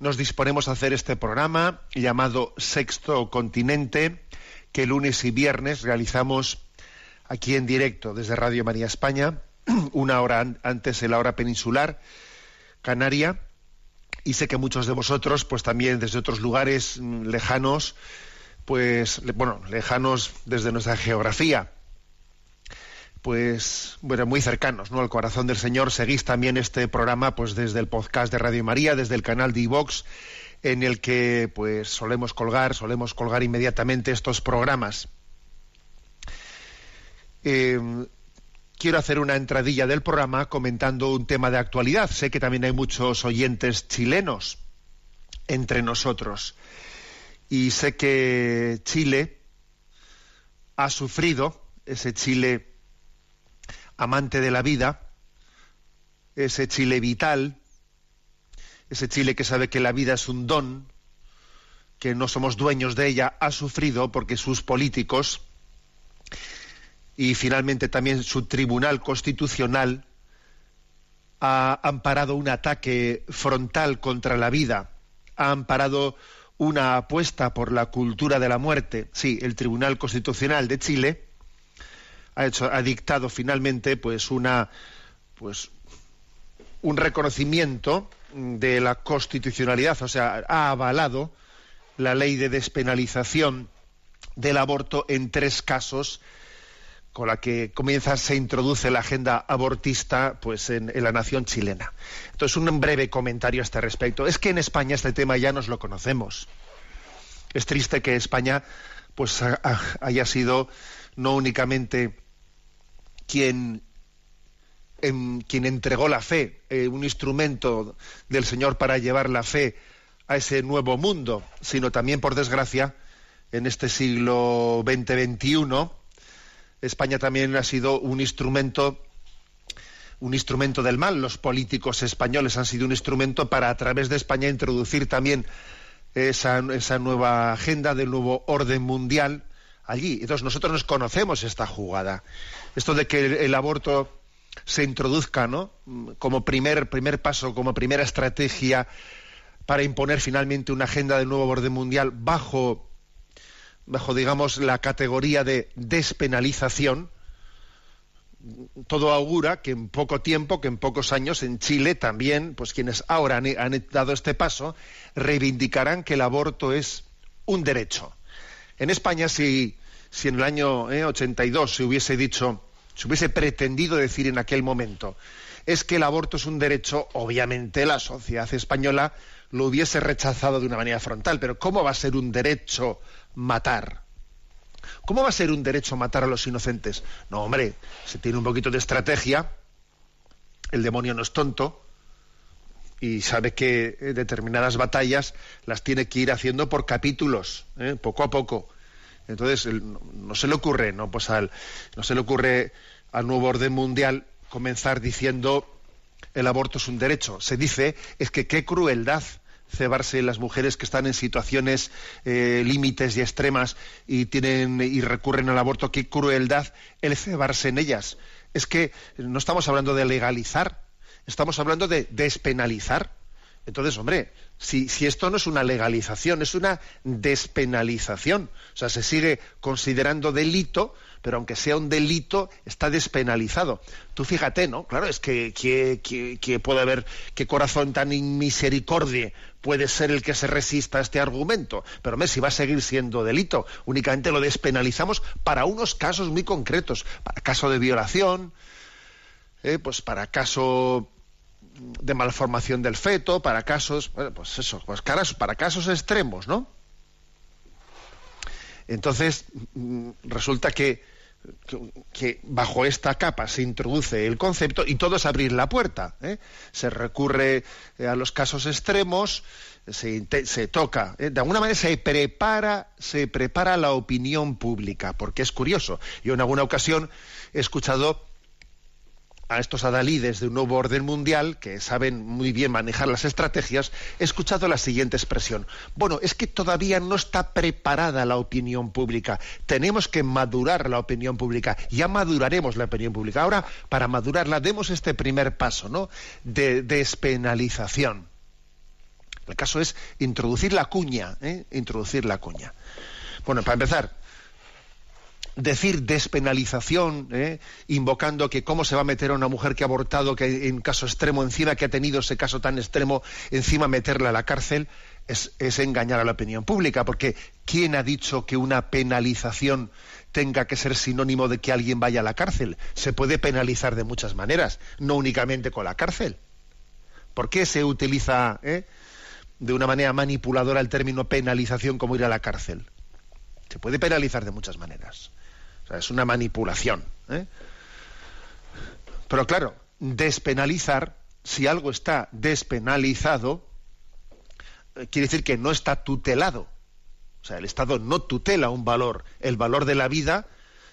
nos disponemos a hacer este programa llamado Sexto Continente, que lunes y viernes realizamos aquí en directo desde Radio María España, una hora an- antes de la hora peninsular canaria. Y sé que muchos de vosotros, pues también desde otros lugares mm, lejanos, pues, bueno, lejanos desde nuestra geografía, pues bueno, muy cercanos, ¿no? Al corazón del Señor. Seguís también este programa pues desde el podcast de Radio María, desde el canal de iVox, en el que pues solemos colgar, solemos colgar inmediatamente estos programas. Eh, quiero hacer una entradilla del programa comentando un tema de actualidad. Sé que también hay muchos oyentes chilenos entre nosotros. Y sé que Chile ha sufrido, ese Chile amante de la vida, ese Chile vital, ese Chile que sabe que la vida es un don, que no somos dueños de ella, ha sufrido porque sus políticos y finalmente también su tribunal constitucional ha amparado un ataque frontal contra la vida, ha amparado una apuesta por la cultura de la muerte. Sí, el Tribunal Constitucional de Chile ha hecho ha dictado finalmente pues una pues un reconocimiento de la constitucionalidad, o sea, ha avalado la ley de despenalización del aborto en tres casos con la que comienza se introduce la agenda abortista pues en, la nación chilena. Entonces un breve comentario a este respecto. Es que en España este tema ya nos lo conocemos. Es triste que España pues ha- ha- haya sido no únicamente quien em, quien entregó la fe, eh, un instrumento del Señor para llevar la fe a ese nuevo mundo, sino también, por desgracia, en este siglo XX-XXI, España también ha sido un instrumento un instrumento del mal. Los políticos españoles han sido un instrumento para, a través de España, introducir también esa, esa nueva agenda del nuevo orden mundial allí. Entonces nosotros nos conocemos esta jugada. Esto de que el, aborto se introduzca, ¿no? Como primer, primer paso, como primera estrategia para imponer finalmente una agenda del nuevo orden mundial bajo, bajo digamos, la categoría de despenalización, todo augura que en poco tiempo, que en pocos años en Chile también, pues quienes ahora han, han dado este paso, reivindicarán que el aborto es un derecho. En España, si, si en el año eh, 82 se hubiese dicho, se hubiese pretendido decir en aquel momento, es que el aborto es un derecho, obviamente la sociedad española lo hubiese rechazado de una manera frontal. Pero ¿cómo va a ser un derecho matar? ¿Cómo va a ser un derecho matar a los inocentes? No, hombre, se tiene un poquito de estrategia, el demonio no es tonto y sabe que eh, determinadas batallas las tiene que ir haciendo por capítulos, ¿eh? poco a poco. Entonces, no, se le ocurre, no, pues al, no se le ocurre al nuevo orden mundial comenzar diciendo el aborto es un derecho. Se dice es que qué crueldad cebarse las mujeres que están en situaciones eh, límites y extremas y tienen y recurren al aborto, qué crueldad el cebarse en ellas. Es que no estamos hablando de legalizar, estamos hablando de despenalizar. Entonces, hombre, si, esto no es una legalización, es una despenalización. O sea, se sigue considerando delito, pero aunque sea un delito, está despenalizado. Tú fíjate, ¿no? Claro, es que, que, puede haber, qué corazón tan inmisericordia puede ser el que se resista a este argumento. Pero hombre, si va a seguir siendo delito, únicamente lo despenalizamos para unos casos muy concretos, para caso de violación, eh, pues para caso de malformación del feto, para casos, pues eso, pues para casos extremos, ¿no? Entonces, mm, resulta que, que, bajo esta capa se introduce el concepto y todo es abrir la puerta. ¿eh? Se recurre eh, a los casos extremos, se, se toca, ¿eh? de alguna manera se prepara, se prepara la opinión pública, porque es curioso. Yo en alguna ocasión he escuchado a estos adalides de un nuevo orden mundial, que saben muy bien manejar las estrategias, he escuchado la siguiente expresión. Bueno, es que todavía no está preparada la opinión pública. Tenemos que madurar la opinión pública. Ya maduraremos la opinión pública. Ahora, para madurarla, demos este primer paso, ¿no? De despenalización. El caso es introducir la cuña, ¿eh? Introducir la cuña. Bueno, para empezar, decir despenalización, ¿eh? invocando que cómo se va a meter a una mujer que ha abortado, que en caso extremo, encima que ha tenido ese caso tan extremo, encima meterla a la cárcel, es, es engañar a la opinión pública, porque ¿quién ha dicho que una penalización tenga que ser sinónimo de que alguien vaya a la cárcel? Se puede penalizar de muchas maneras, no únicamente con la cárcel. ¿Por qué se utiliza eh, de una manera manipuladora el término penalización como ir a la cárcel? Se puede penalizar de muchas maneras es una manipulación. ¿eh? Pero claro, despenalizar, si algo está despenalizado, eh, quiere decir que no está tutelado. O sea, el Estado no tutela un valor, el valor de la vida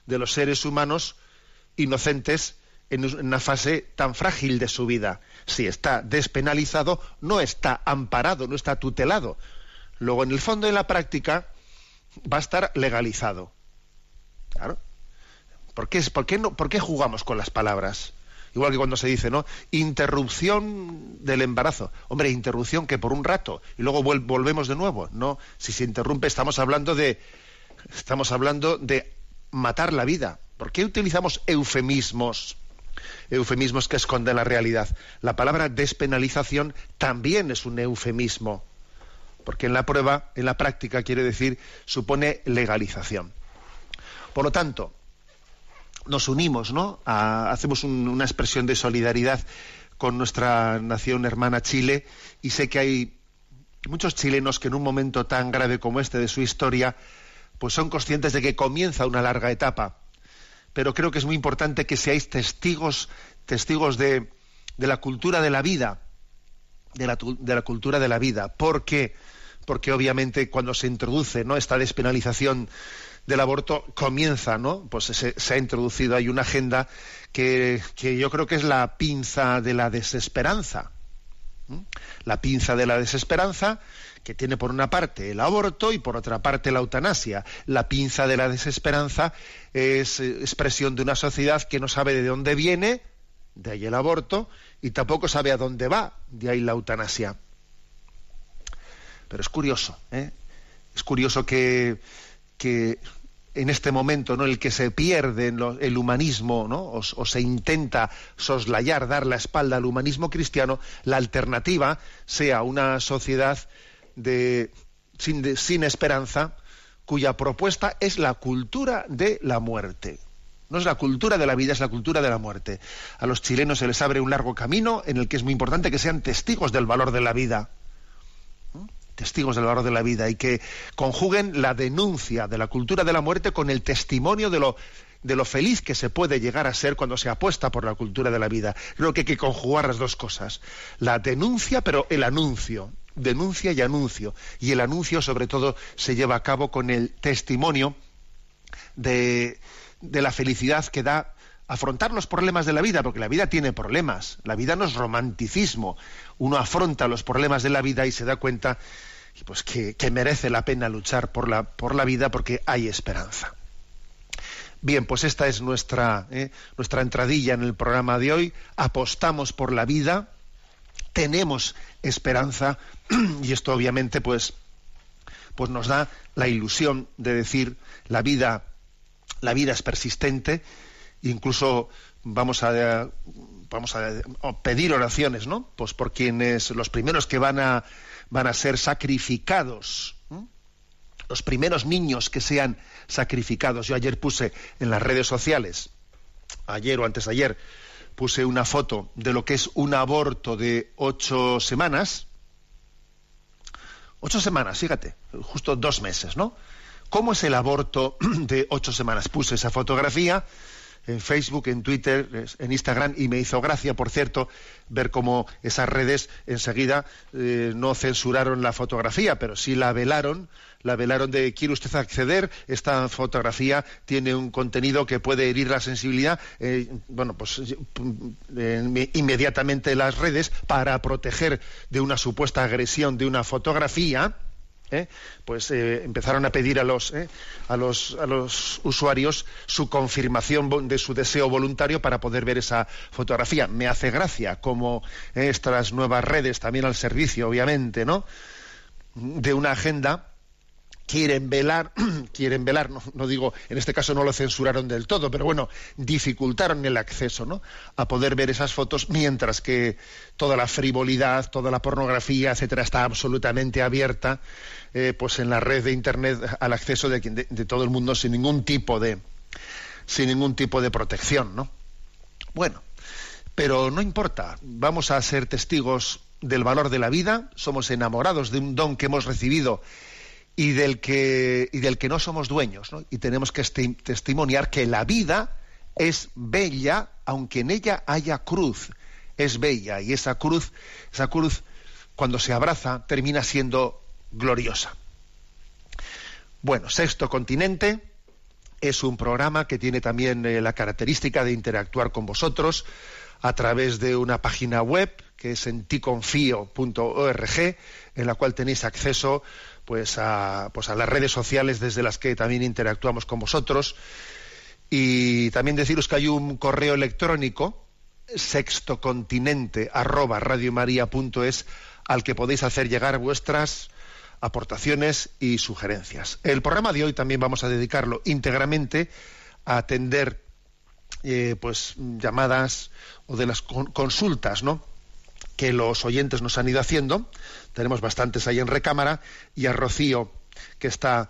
de los seres humanos inocentes en una fase tan frágil de su vida. Si está despenalizado, no está amparado, no está tutelado. Luego, en el fondo, en la práctica, va a estar legalizado. Claro. ¿Por qué, por, qué no, ¿Por qué jugamos con las palabras? Igual que cuando se dice, ¿no? Interrupción del embarazo. Hombre, interrupción que por un rato y luego volvemos de nuevo. No, si se interrumpe estamos hablando de estamos hablando de matar la vida. ¿Por qué utilizamos eufemismos? Eufemismos que esconden la realidad. La palabra despenalización también es un eufemismo, porque en la prueba, en la práctica, quiere decir, supone legalización. Por lo tanto, nos unimos, ¿no? hacemos una expresión de solidaridad con nuestra nación hermana Chile y sé que hay muchos chilenos que en un momento tan grave como este de su historia, pues son conscientes de que comienza una larga etapa. Pero creo que es muy importante que seáis testigos, testigos de, la cultura de la vida, de la, de la cultura de la vida. ¿Por qué? Porque obviamente cuando se introduce ¿no? esta despenalización del aborto comienza, ¿no? Pues se, ha introducido ahí una agenda que, yo creo que es la pinza de la desesperanza. La pinza de la desesperanza que tiene por una parte el aborto y por otra parte la eutanasia. La pinza de la desesperanza es eh, expresión de una sociedad que no sabe de dónde viene, de ahí el aborto, y tampoco sabe a dónde va, de ahí la eutanasia. Pero es curioso, ¿eh? es curioso que que en este momento ¿no? en el que se pierde el humanismo o, se intenta soslayar, dar la espalda al humanismo cristiano, la alternativa sea una sociedad de, sin esperanza, cuya propuesta es la cultura de la muerte. No es la cultura de la vida, es la cultura de la muerte. A los chilenos se les abre un largo camino en el que es muy importante que sean testigos del valor de la vida testigos del valor de la vida y que conjuguen la denuncia de la cultura de la muerte con el testimonio de lo, de lo feliz que se puede llegar a ser cuando se apuesta por la cultura de la vida. Creo que hay que conjugar las dos cosas. La denuncia, pero el anuncio. Denuncia y anuncio. Y el anuncio, sobre todo, se lleva a cabo con el testimonio de, de la felicidad que da afrontar los problemas de la vida, porque la vida tiene problemas. La vida no es romanticismo. Uno afronta los problemas de la vida y se da cuenta pues, que, merece la pena luchar por la, por la vida porque hay esperanza. Bien, pues esta es nuestra, eh, nuestra entradilla en el programa de hoy. Apostamos por la vida, tenemos esperanza y esto obviamente pues pues nos da la ilusión de decir la vida la vida es persistente incluso vamos a vamos a pedir oraciones no pues por quienes los primeros que van a van a ser sacrificados los primeros niños que sean sacrificados yo ayer puse en las redes sociales ayer o antes de ayer puse una foto de lo que es un aborto de ocho semanas. Ocho semanas, fíjate, justo dos meses, ¿no? ¿Cómo es el aborto de ocho semanas? Puse esa fotografía en Facebook, en Twitter, en Instagram y me hizo gracia, por cierto, ver cómo esas redes enseguida eh, no censuraron la fotografía, pero sí la velaron la velaron de quiere usted acceder, esta fotografía tiene un contenido que puede herir la sensibilidad, eh, bueno, pues inmediatamente las redes para proteger de una supuesta agresión de una fotografía, ¿eh? pues empezaron a pedir a los, a los, a los usuarios su confirmación de su deseo voluntario para poder ver esa fotografía. Me hace gracia como estas nuevas redes, también al servicio, obviamente, ¿no? de una agenda quieren velar, quieren velar, no, digo, en este caso no lo censuraron del todo, pero bueno, dificultaron el acceso ¿no? a poder ver esas fotos, mientras que toda la frivolidad, toda la pornografía, etcétera, está absolutamente abierta, eh, pues en la red de internet al acceso de, de, todo el mundo sin ningún tipo de sin ningún tipo de protección, ¿no? Bueno, pero no importa, vamos a ser testigos del valor de la vida, somos enamorados de un don que hemos recibido y del que, y del que no somos dueños. ¿no? Y tenemos que testimoniar que la vida es bella, aunque en ella haya cruz. Es bella y esa cruz, esa cruz, cuando se abraza, termina siendo gloriosa. Bueno, Sexto Continente es un programa que tiene también eh, la característica de interactuar con vosotros a través de una página web que es en ticonfio.org, en la cual tenéis acceso pues a, pues a las redes sociales desde las que también interactuamos con vosotros. Y también deciros que hay un correo electrónico, sextocontinente arroba al que podéis hacer llegar vuestras aportaciones y sugerencias. El programa de hoy también vamos a dedicarlo íntegramente a atender eh, pues llamadas o de las consultas, ¿no? Que los oyentes nos han ido haciendo. Tenemos bastantes ahí en recámara y a Rocío, que está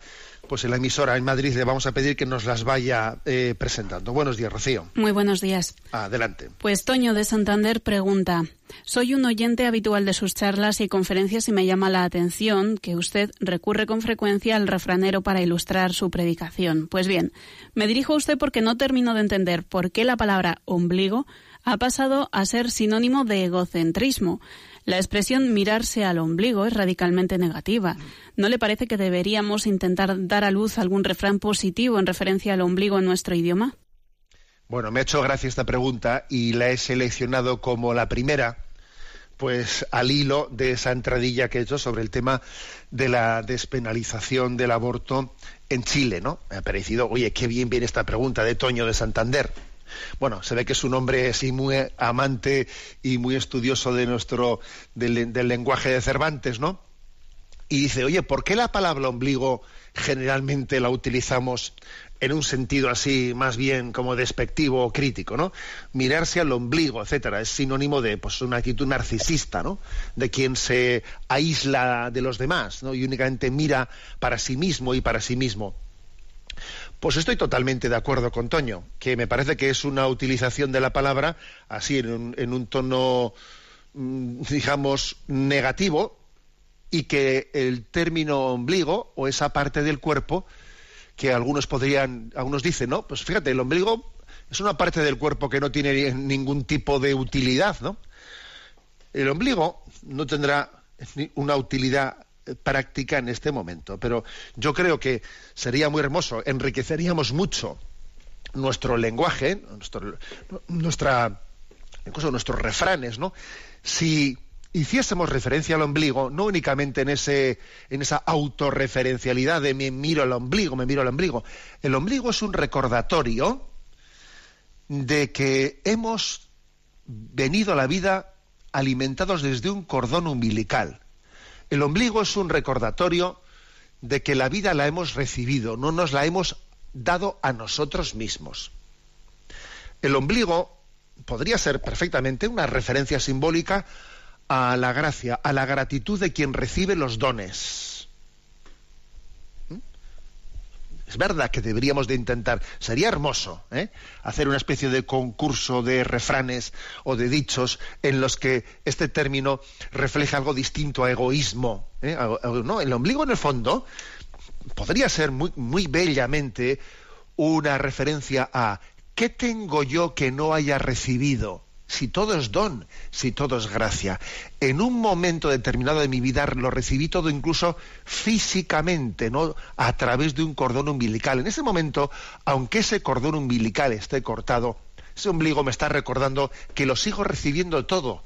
pues en la emisora en Madrid, le vamos a pedir que nos las vaya eh, presentando. Buenos días, Rocío. Muy buenos días. Adelante. Pues Toño de Santander pregunta, soy un oyente habitual de sus charlas y conferencias y me llama la atención que usted recurre con frecuencia al refranero para ilustrar su predicación. Pues bien, me dirijo a usted porque no termino de entender por qué la palabra ombligo ha pasado a ser sinónimo de egocentrismo. La expresión mirarse al ombligo es radicalmente negativa. ¿No le parece que deberíamos intentar dar a luz algún refrán positivo en referencia al ombligo en nuestro idioma? Bueno, me ha hecho gracia esta pregunta y la he seleccionado como la primera, pues al hilo de esa entradilla que he hecho sobre el tema de la despenalización del aborto en Chile, ¿no? Me ha parecido, oye, qué bien viene esta pregunta de Toño de Santander. Bueno, se ve que es un hombre así muy amante y muy estudioso de nuestro del, lenguaje de Cervantes, ¿no? Y dice, oye, ¿por qué la palabra ombligo generalmente la utilizamos en un sentido así más bien como despectivo o crítico, ¿no? Mirarse al ombligo, etcétera, es sinónimo de pues una actitud narcisista, ¿no? De quien se aísla de los demás, ¿no? Y únicamente mira para sí mismo y para sí mismo. Pues estoy totalmente de acuerdo con Toño, que me parece que es una utilización de la palabra así en un, tono, mm, digamos, negativo y que el término ombligo o esa parte del cuerpo que algunos podrían, algunos dicen, ¿no? Pues fíjate, el ombligo es una parte del cuerpo que no tiene ningún tipo de utilidad, ¿no? El ombligo no tendrá una utilidad práctica en este momento. Pero yo creo que sería muy hermoso, enriqueceríamos mucho nuestro lenguaje, nuestra, incluso nuestros refranes, ¿no? Si hiciésemos referencia al ombligo, no únicamente en, ese, en esa autorreferencialidad de me miro al ombligo, me miro al ombligo. El ombligo es un recordatorio de que hemos venido a la vida alimentados desde un cordón umbilical. El ombligo es un recordatorio de que la vida la hemos recibido, no nos la hemos dado a nosotros mismos. El ombligo podría ser perfectamente una referencia simbólica a la gracia, a la gratitud de quien recibe los dones. ¿Mm? Es verdad que deberíamos de intentar, sería hermoso, ¿eh? hacer una especie de concurso de refranes o de dichos en los que este término refleja algo distinto a egoísmo. ¿eh? ¿no? El ombligo, en el fondo, podría ser muy, muy bellamente una referencia a ¿qué tengo yo que no haya recibido? Si todo es don, si todo es gracia. En un momento determinado de mi vida lo recibí todo incluso físicamente, ¿no? A través de un cordón umbilical. En ese momento, aunque ese cordón umbilical esté cortado, ese ombligo me está recordando que lo sigo recibiendo todo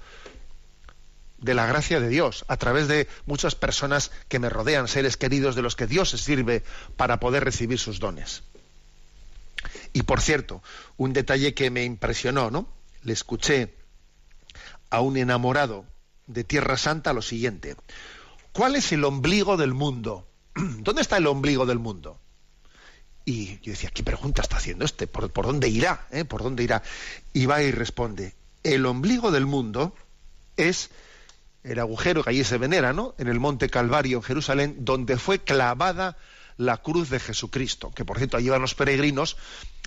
de la gracia de Dios, a través de muchas personas que me rodean, seres queridos de los que Dios se sirve para poder recibir sus dones. Y por cierto, un detalle que me impresionó, ¿no? Le escuché a un enamorado de Tierra Santa lo siguiente. ¿Cuál es el ombligo del mundo? ¿Dónde está el ombligo del mundo? Y yo decía, ¿qué pregunta está haciendo este? ¿Por, dónde irá? Eh? ¿Por dónde irá? Y va y responde, el ombligo del mundo es el agujero que allí se venera, ¿no? En el monte Calvario, en Jerusalén, donde fue clavada la cruz de Jesucristo, que por cierto allí van los peregrinos,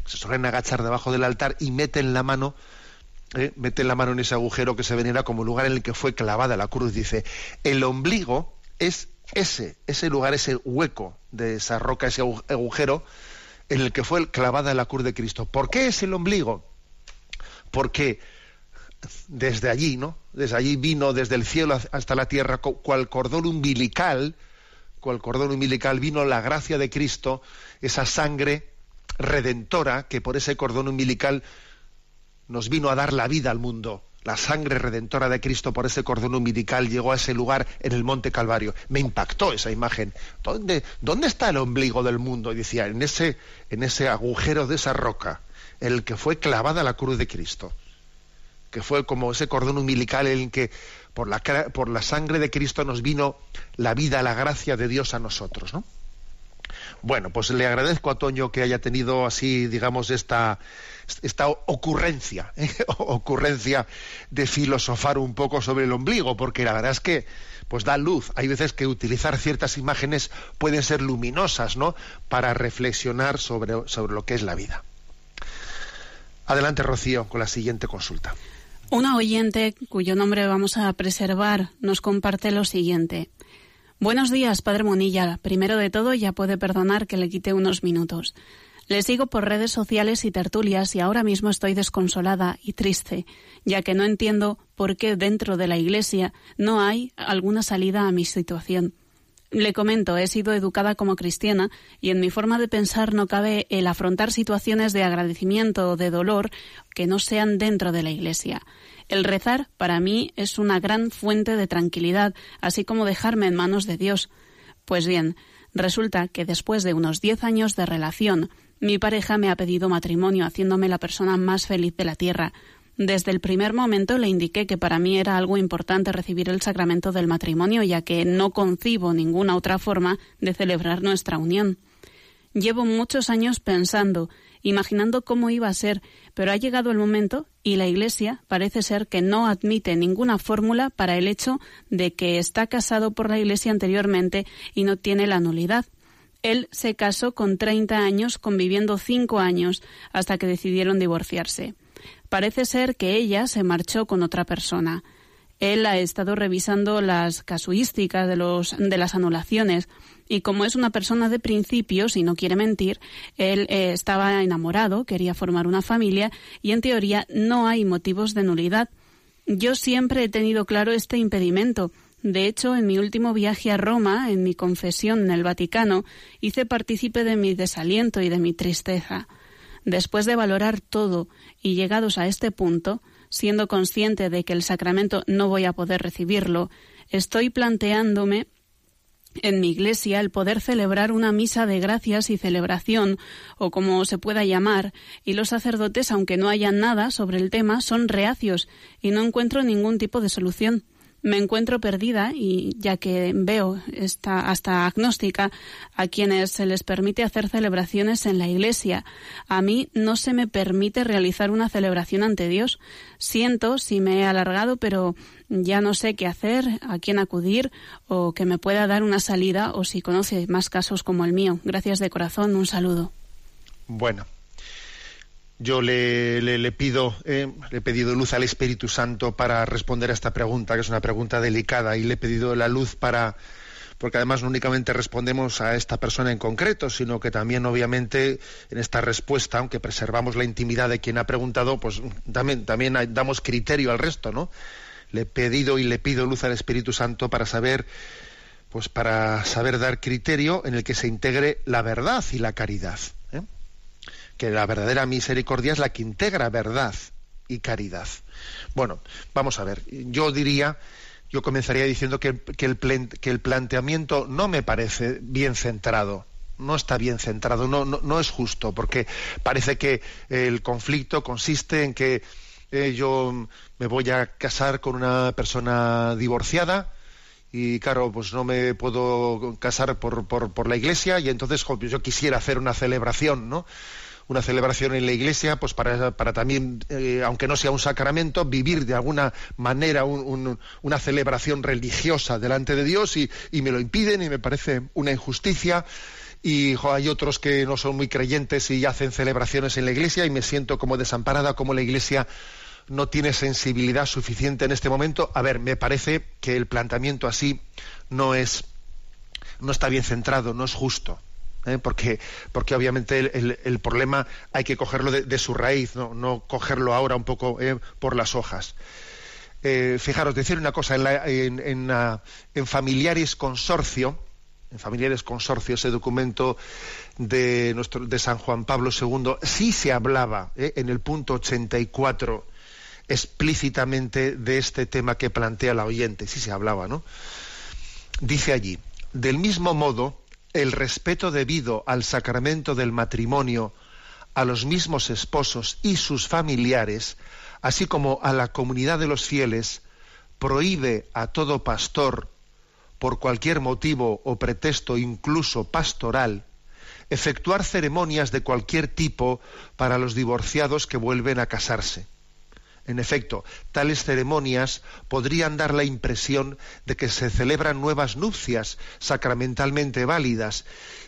se suelen agachar debajo del altar y meten la mano ¿eh? mete la mano en ese agujero que se venera como lugar en el que fue clavada la cruz. Dice, el ombligo es ese, ese lugar, ese hueco de esa roca, ese agujero en el que fue clavada la cruz de Cristo. ¿Por qué es el ombligo? Porque desde allí, ¿no? Desde allí vino desde el cielo hasta la tierra, cual cordón umbilical, cual cordón umbilical vino la gracia de Cristo, esa sangre redentora que por ese cordón umbilical nos vino a dar la vida al mundo. La sangre redentora de Cristo por ese cordón umbilical llegó a ese lugar en el Monte Calvario. Me impactó esa imagen. ¿Dónde, dónde está el ombligo del mundo? Y decía, en ese, en ese agujero de esa roca, el que fue clavada la cruz de Cristo. Que fue como ese cordón umbilical en el que por la, por la sangre de Cristo nos vino la vida, la gracia de Dios a nosotros, ¿no? Bueno, pues le agradezco a Toño que haya tenido así, digamos, esta, esta ocurrencia, ¿eh? ocurrencia de filosofar un poco sobre el ombligo, porque la verdad es que pues da luz. Hay veces que utilizar ciertas imágenes pueden ser luminosas, ¿no? Para reflexionar sobre, sobre lo que es la vida. Adelante, Rocío, con la siguiente consulta. Una oyente cuyo nombre vamos a preservar nos comparte lo siguiente. Buenos días, Padre Monilla. Primero de todo, ya puede perdonar que le quite unos minutos. Le sigo por redes sociales y tertulias y ahora mismo estoy desconsolada y triste, ya que no entiendo por qué dentro de la Iglesia no hay alguna salida a mi situación. Le comento, he sido educada como cristiana y en mi forma de pensar no cabe el afrontar situaciones de agradecimiento o de dolor que no sean dentro de la Iglesia. El rezar para mí es una gran fuente de tranquilidad, así como dejarme en manos de Dios. Pues bien, resulta que después de unos diez años de relación, mi pareja me ha pedido matrimonio, haciéndome la persona más feliz de la tierra. Desde el primer momento le indiqué que para mí era algo importante recibir el sacramento del matrimonio, ya que no concibo ninguna otra forma de celebrar nuestra unión. Llevo muchos años pensando imaginando cómo iba a ser, pero ha llegado el momento y la Iglesia parece ser que no admite ninguna fórmula para el hecho de que está casado por la Iglesia anteriormente y no tiene la nulidad. Él se casó con 30 años, conviviendo cinco años, hasta que decidieron divorciarse. Parece ser que ella se marchó con otra persona. Él ha estado revisando las casuísticas de, los, de las anulaciones y como es una persona de principios y no quiere mentir, él eh, estaba enamorado, quería formar una familia y en teoría no hay motivos de nulidad. Yo siempre he tenido claro este impedimento. De hecho, en mi último viaje a Roma, en mi confesión en el Vaticano, hice partícipe de mi desaliento y de mi tristeza. Después de valorar todo y llegados a este punto, siendo consciente de que el sacramento no voy a poder recibirlo, estoy planteándome en mi iglesia el poder celebrar una misa de gracias y celebración, o como se pueda llamar, y los sacerdotes, aunque no hayan nada sobre el tema, son reacios y no encuentro ningún tipo de solución me encuentro perdida y ya que veo esta, hasta agnóstica a quienes se les permite hacer celebraciones en la iglesia. A mí no se me permite realizar una celebración ante Dios. Siento si me he alargado, pero ya no sé qué hacer, a quién acudir o que me pueda dar una salida o si conoce más casos como el mío. Gracias de corazón, un saludo. Bueno, yo le, pido, eh, le he pedido luz al Espíritu Santo para responder a esta pregunta, que es una pregunta delicada, y le he pedido la luz para, porque además no únicamente respondemos a esta persona en concreto, sino que también obviamente en esta respuesta, aunque preservamos la intimidad de quien ha preguntado, pues también damos criterio al resto, ¿no? Le he pedido y le pido luz al Espíritu Santo para saber, pues para saber dar criterio en el que se integre la verdad y la caridad que la verdadera misericordia es la que integra verdad y caridad. Bueno, vamos a ver, yo diría, yo comenzaría diciendo que, el, que el, planteamiento no me parece bien centrado, no está bien centrado, no, no, es justo, porque parece que el conflicto consiste en que eh, yo me voy a casar con una persona divorciada, y claro, pues no me puedo casar por, por, por la iglesia y entonces yo quisiera hacer una celebración, ¿no? Una celebración en la iglesia, pues para, para también, eh, aunque no sea un sacramento, vivir de alguna manera una celebración religiosa delante de Dios y, me lo impiden y me parece una injusticia. Y hay otros que no son muy creyentes y hacen celebraciones en la iglesia y me siento como desamparada, como la iglesia no tiene sensibilidad suficiente en este momento. A ver, me parece que el planteamiento así no es, no está bien centrado, no es justo. ¿Eh? porque, porque obviamente el, problema hay que cogerlo de, su raíz, no, cogerlo ahora un poco ¿eh? por las hojas. Eh, fijaros, decir una cosa, en, en, Familiares Consorcio, en Familiares Consorcio, ese documento de, nuestro, de San Juan Pablo II, sí se hablaba en el punto 84 explícitamente de este tema que plantea la oyente, sí se hablaba, ¿no? Dice allí, del mismo modo, el respeto debido al sacramento del matrimonio a los mismos esposos y sus familiares, así como a la comunidad de los fieles, prohíbe a todo pastor, por cualquier motivo o pretexto incluso pastoral, efectuar ceremonias de cualquier tipo para los divorciados que vuelven a casarse. En efecto, tales ceremonias podrían dar la impresión de que se celebran nuevas nupcias sacramentalmente válidas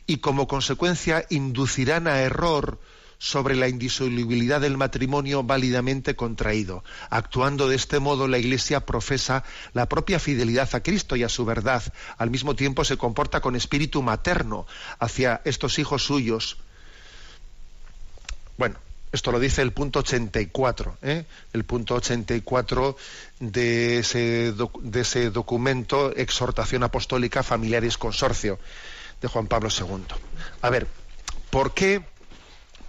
y como consecuencia inducirán a error sobre la indisolubilidad del matrimonio válidamente contraído. Actuando de este modo, la Iglesia profesa la propia fidelidad a Cristo y a su verdad. Al mismo tiempo se comporta con espíritu materno hacia estos hijos suyos. Bueno, esto lo dice el punto 84, ¿eh? el punto 84 de ese, de ese documento, Exhortación Apostólica Familiares Consorcio, de Juan Pablo II. A ver, ¿por qué,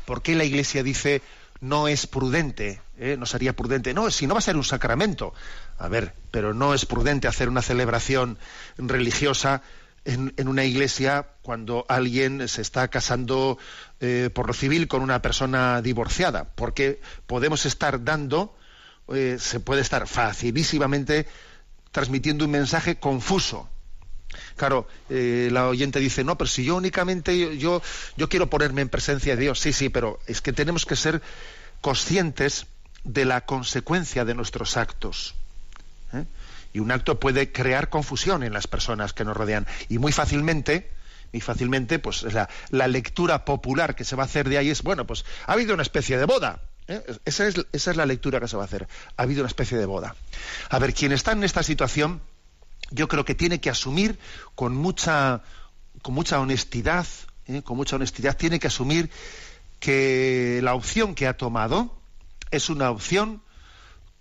por qué la Iglesia dice no es prudente, ¿eh? no sería prudente? No, si no va a ser un sacramento. A ver, pero no es prudente hacer una celebración religiosa en, una iglesia cuando alguien se está casando eh, por lo civil con una persona divorciada, porque podemos estar dando, eh, se puede estar facilísimamente transmitiendo un mensaje confuso. Claro, eh, la oyente dice, no, pero si yo únicamente yo, yo quiero ponerme en presencia de Dios, sí, sí, pero es que tenemos que ser conscientes de la consecuencia de nuestros actos. Y un acto puede crear confusión en las personas que nos rodean. Y muy fácilmente, muy fácilmente, pues la, lectura popular que se va a hacer de ahí es, bueno, pues ha habido una especie de boda. ¿eh? Esa, es, esa es la lectura que se va a hacer. Ha habido una especie de boda. A ver, quien está en esta situación, yo creo que tiene que asumir con mucha, con mucha honestidad, ¿eh? con mucha honestidad, tiene que asumir que la opción que ha tomado es una opción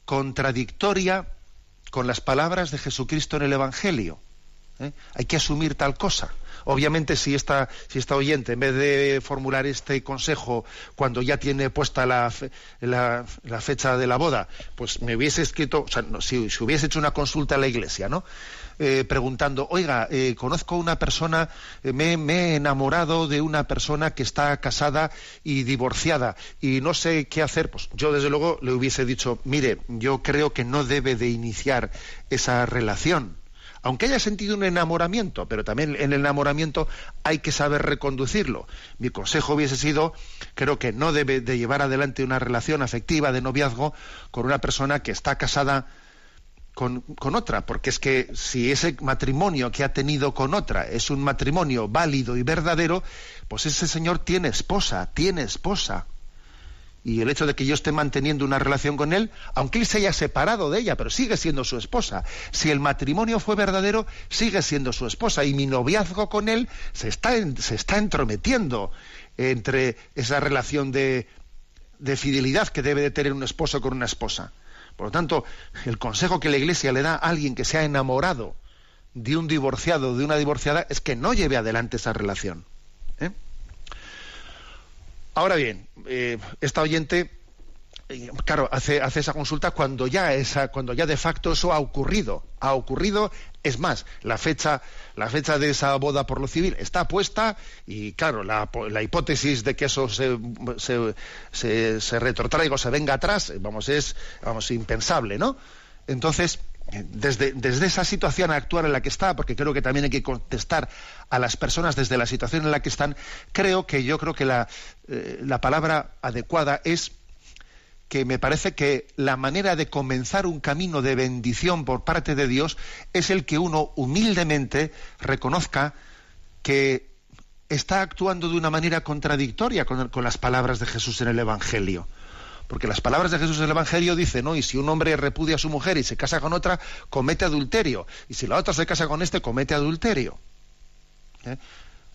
contradictoria con las palabras de Jesucristo en el Evangelio. ¿eh? Hay que asumir tal cosa. Obviamente, si esta, si esta oyente, en vez de formular este consejo cuando ya tiene puesta la, la, fecha de la boda, pues me hubiese escrito, o sea, si, hubiese hecho una consulta a la iglesia, ¿no? Eh, preguntando, oiga, eh, conozco una persona, eh, me, me, he enamorado de una persona que está casada y divorciada y no sé qué hacer, pues yo desde luego le hubiese dicho, mire, yo creo que no debe de iniciar esa relación aunque haya sentido un enamoramiento, pero también en el enamoramiento hay que saber reconducirlo. Mi consejo hubiese sido, creo que no debe de llevar adelante una relación afectiva de noviazgo con una persona que está casada con, otra, porque es que si ese matrimonio que ha tenido con otra es un matrimonio válido y verdadero, pues ese señor tiene esposa, tiene esposa y el hecho de que yo esté manteniendo una relación con él, aunque él se haya separado de ella, pero sigue siendo su esposa. Si el matrimonio fue verdadero, sigue siendo su esposa y mi noviazgo con él se está, se está entrometiendo entre esa relación de, de fidelidad que debe de tener un esposo con una esposa. Por lo tanto, el consejo que la Iglesia le da a alguien que se ha enamorado de un divorciado, de una divorciada, es que no lleve adelante esa relación. ¿eh? Ahora bien, eh, esta oyente, claro, hace, hace esa consulta cuando ya esa, cuando ya de facto eso ha ocurrido. Ha ocurrido, es más, la fecha, la fecha de esa boda por lo civil está puesta y claro, la, hipótesis de que eso se, se, retrotraiga o se venga atrás, vamos, es vamos, impensable, ¿no? Entonces, desde, desde, esa situación actual en la que está, porque creo que también hay que contestar a las personas desde la situación en la que están, creo que yo creo que la, eh, la palabra adecuada es que me parece que la manera de comenzar un camino de bendición por parte de Dios es el que uno humildemente reconozca que está actuando de una manera contradictoria con, las palabras de Jesús en el Evangelio. Porque las palabras de Jesús en el Evangelio dicen, ¿no? Y si un hombre repudia a su mujer y se casa con otra, comete adulterio. Y si la otra se casa con este, comete adulterio. ¿Eh?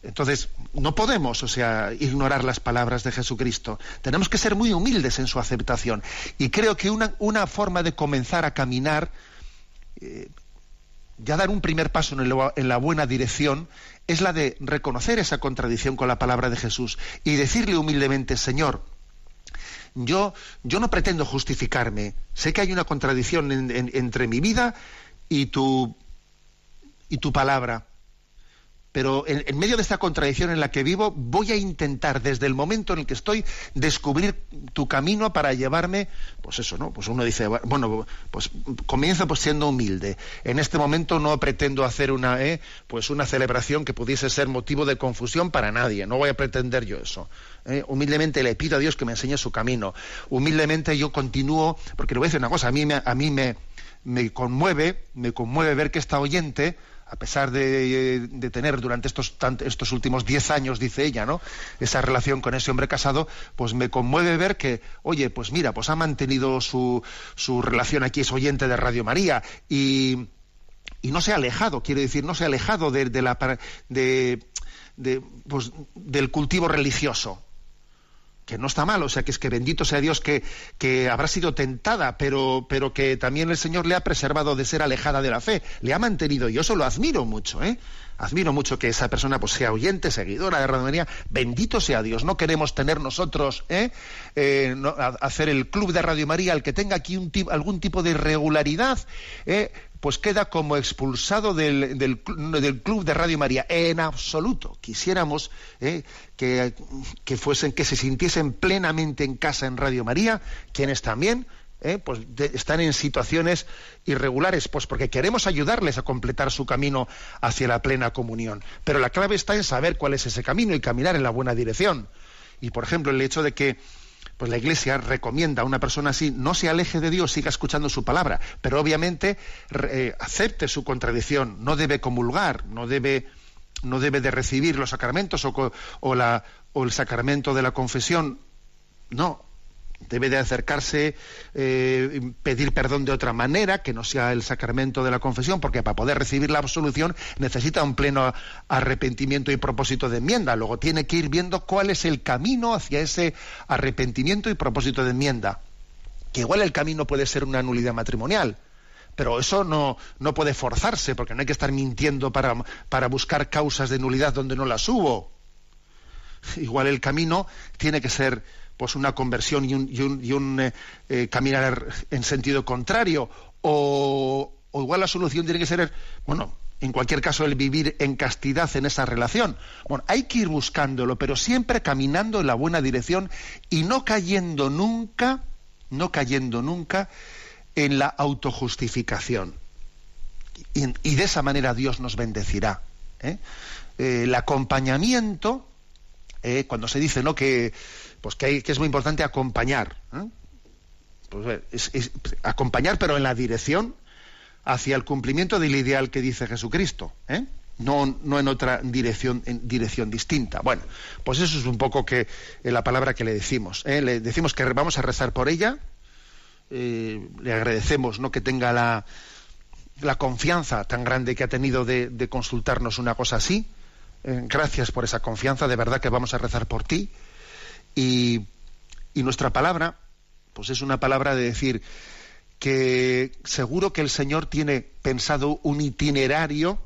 Entonces, no podemos, o sea, ignorar las palabras de Jesucristo. Tenemos que ser muy humildes en su aceptación. Y creo que una, forma de comenzar a caminar, eh, ya dar un primer paso en, en la buena dirección, es la de reconocer esa contradicción con la palabra de Jesús y decirle humildemente, Señor, yo, yo no pretendo justificarme. Sé que hay una contradicción entre mi vida y tu, y tu palabra pero en, medio de esta contradicción en la que vivo, voy a intentar desde el momento en el que estoy descubrir tu camino para llevarme, pues eso, ¿no? Pues uno dice, bueno, pues comienzo pues siendo humilde. En este momento no pretendo hacer una, ¿eh? pues una celebración que pudiese ser motivo de confusión para nadie. No voy a pretender yo eso. ¿eh? Humildemente le pido a Dios que me enseñe su camino. Humildemente yo continúo, porque le voy a decir una cosa, a mí me, a mí me, me conmueve, me conmueve ver que esta oyente a pesar de, tener durante estos, estos últimos diez años, dice ella, ¿no? Esa relación con ese hombre casado, pues me conmueve ver que, oye, pues mira, pues ha mantenido su, su relación aquí, es oyente de Radio María y, y no se ha alejado, quiere decir, no se ha alejado de, de, de, pues, del cultivo religioso que no está mal, o sea, que es que bendito sea Dios que, que habrá sido tentada, pero, pero que también el Señor le ha preservado de ser alejada de la fe, le ha mantenido, yo eso lo admiro mucho, ¿eh? Admiro mucho que esa persona pues, sea oyente, seguidora de Radio María. Bendito sea Dios. No queremos tener nosotros, ¿eh? eh hacer el club de Radio María, el que tenga aquí un algún tipo de irregularidad, ¿eh? Pues queda como expulsado del, del, club de Radio María. En absoluto. Quisiéramos ¿eh? que, que, fuesen, que se sintiesen plenamente en casa en Radio María, quienes también ¿eh? pues están en situaciones irregulares, pues porque queremos ayudarles a completar su camino hacia la plena comunión. Pero la clave está en saber cuál es ese camino y caminar en la buena dirección. Y por ejemplo, el hecho de que pues la Iglesia recomienda a una persona así no se aleje de Dios, siga escuchando su palabra, pero obviamente eh, acepte su contradicción, no debe comulgar, no debe no debe de recibir los sacramentos o, o, la, o el sacramento de la confesión. No, debe de acercarse, eh, pedir perdón de otra manera, que no sea el sacramento de la confesión, porque para poder recibir la absolución necesita un pleno arrepentimiento y propósito de enmienda. Luego tiene que ir viendo cuál es el camino hacia ese arrepentimiento y propósito de enmienda. Que igual el camino puede ser una nulidad matrimonial, pero eso no, no puede forzarse, porque no hay que estar mintiendo para, para buscar causas de nulidad donde no las hubo. Igual el camino tiene que ser pues una conversión y un, y un, eh, eh, caminar en sentido contrario, o, o igual la solución tiene que ser, bueno, en cualquier caso, el vivir en castidad en esa relación. Bueno, hay que ir buscándolo, pero siempre caminando en la buena dirección y no cayendo nunca, no cayendo nunca en la autojustificación. Y, de esa manera Dios nos bendecirá. ¿eh? El acompañamiento, cuando se dice ¿no? que, pues que, es muy importante acompañar, pues, es, acompañar pero en la dirección hacia el cumplimiento del ideal que dice Jesucristo, no, no, en otra dirección, en dirección distinta. Bueno, pues eso es un poco que la palabra que le decimos. Le decimos que vamos a rezar por ella, eh, le agradecemos ¿no? que tenga la, la, confianza tan grande que ha tenido de, consultarnos una cosa así. Eh, gracias por esa confianza, de verdad que vamos a rezar por ti. Y, y nuestra palabra, pues es una palabra de decir que seguro que el Señor tiene pensado un itinerario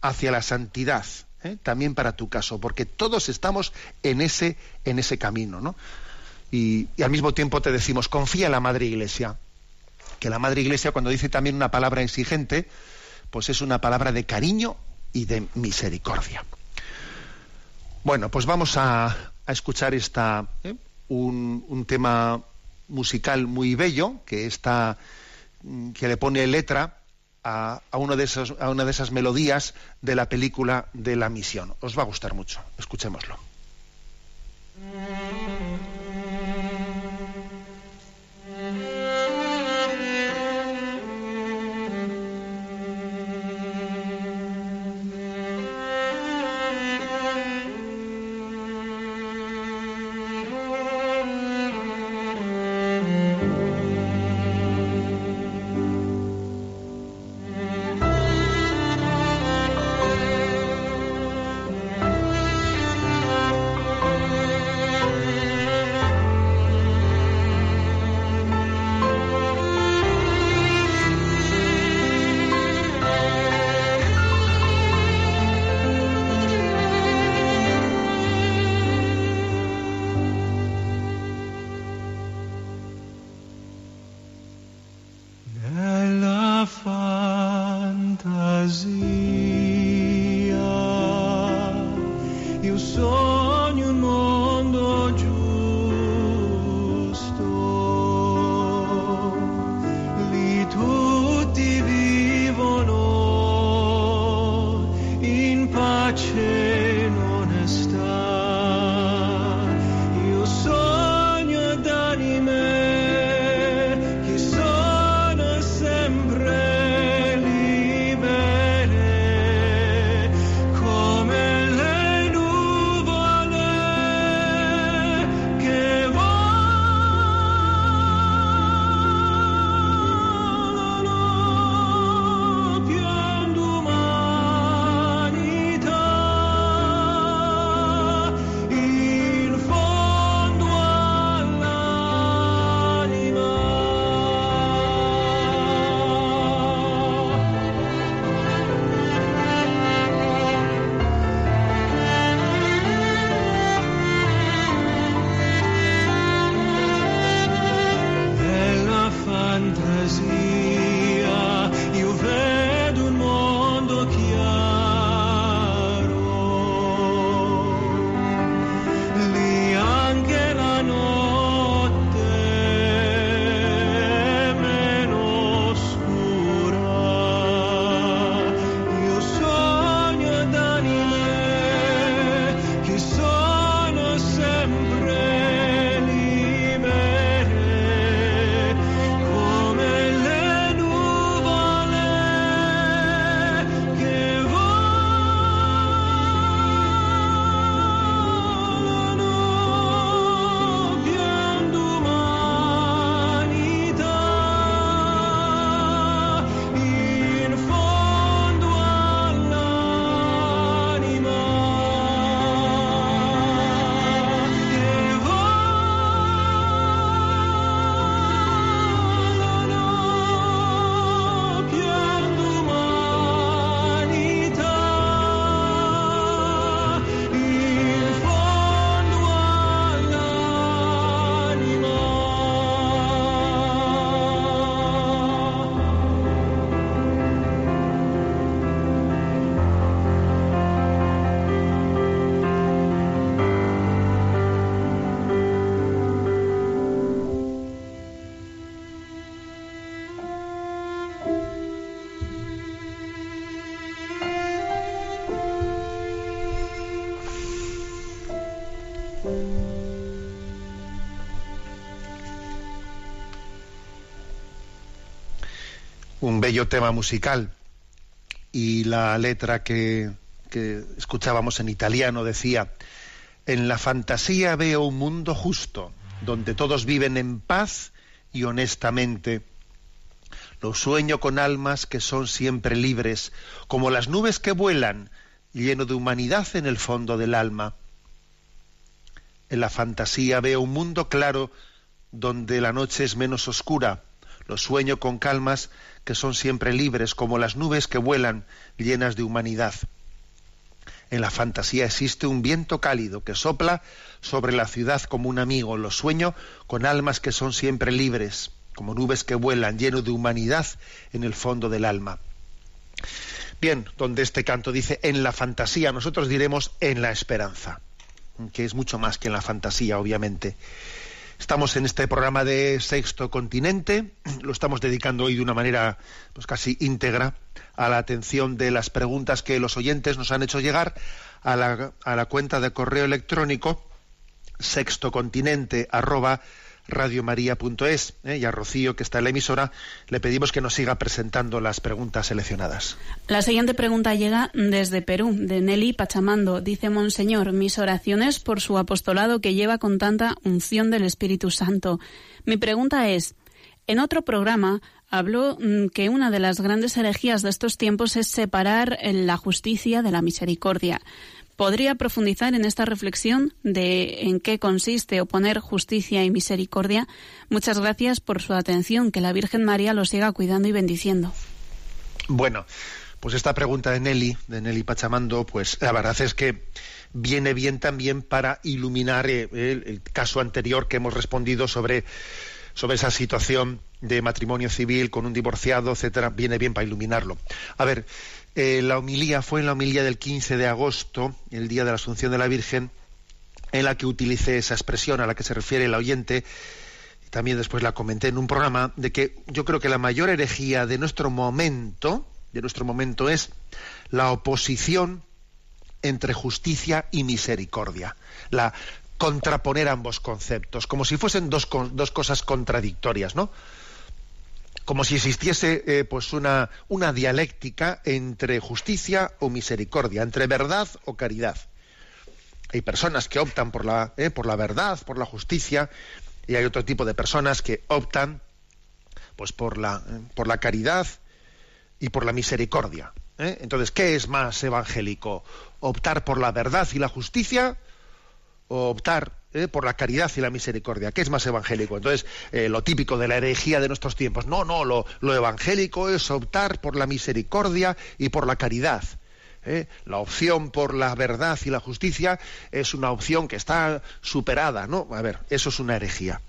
hacia la santidad, ¿eh? también para tu caso, porque todos estamos en ese, en ese camino, ¿no? y, al mismo tiempo te decimos, confía en la Madre Iglesia. Que la Madre Iglesia, cuando dice también una palabra exigente, pues es una palabra de cariño y de misericordia. Bueno, pues vamos a, escuchar esta, ¿eh? un, tema musical muy bello que está que le pone letra a, a, uno de esos, a una de esas melodías de la película de la misión. Os va a gustar mucho. Escuchémoslo. e o sonho novo. Bello tema musical y la letra que, que escuchábamos en italiano decía, en la fantasía veo un mundo justo, donde todos viven en paz y honestamente. Lo sueño con almas que son siempre libres, como las nubes que vuelan, lleno de humanidad en el fondo del alma. En la fantasía veo un mundo claro donde la noche es menos oscura. Lo sueño con calmas que son siempre libres, como las nubes que vuelan, llenas de humanidad. En la fantasía existe un viento cálido que sopla sobre la ciudad como un amigo. Lo sueño con almas que son siempre libres, como nubes que vuelan, lleno de humanidad en el fondo del alma. Bien, donde este canto dice en la fantasía, nosotros diremos en la esperanza, que es mucho más que en la fantasía, obviamente. Estamos en este programa de Sexto Continente, lo estamos dedicando hoy de una manera pues casi íntegra a la atención de las preguntas que los oyentes nos han hecho llegar a la, cuenta de correo electrónico sextocontinente arroba radiomaria.es ¿eh? y a Rocío, que está en la emisora, le pedimos que nos siga presentando las preguntas seleccionadas. La siguiente pregunta llega desde Perú, de Nelly Pachamando. Dice, Monseñor, mis oraciones por su apostolado que lleva con tanta unción del Espíritu Santo. Mi pregunta es, en otro programa habló mm, que una de las grandes herejías de estos tiempos es separar la justicia de la misericordia. ¿Podría profundizar en esta reflexión de en qué consiste oponer justicia y misericordia? Muchas gracias por su atención. Que la Virgen María lo siga cuidando y bendiciendo. Bueno, pues esta pregunta de Nelly, de Nelly Pachamando, pues la verdad es que viene bien también para iluminar eh, el, caso anterior que hemos respondido sobre, sobre esa situación de matrimonio civil con un divorciado, etcétera, viene bien para iluminarlo. A ver, eh, la homilía fue en la homilía del 15 de agosto, el día de la Asunción de la Virgen, en la que utilicé esa expresión a la que se refiere el oyente, y también después la comenté en un programa, de que yo creo que la mayor herejía de nuestro momento, de nuestro momento es la oposición entre justicia y misericordia. La contraponer ambos conceptos, como si fuesen dos, dos cosas contradictorias, ¿no? Como si existiese eh, pues una, una dialéctica entre justicia o misericordia, entre verdad o caridad. Hay personas que optan por la, eh, por la verdad, por la justicia, y hay otro tipo de personas que optan pues por la, por la caridad y por la misericordia. ¿eh? Entonces, ¿qué es más evangélico? ¿Optar por la verdad y la justicia o optar ¿eh? por la caridad y la misericordia, que es más evangélico. Entonces, eh, lo típico de la herejía de nuestros tiempos, no, no, lo, evangélico es optar por la misericordia y por la caridad. ¿eh? La opción por la verdad y la justicia es una opción que está superada, ¿no? A ver, eso es una herejía.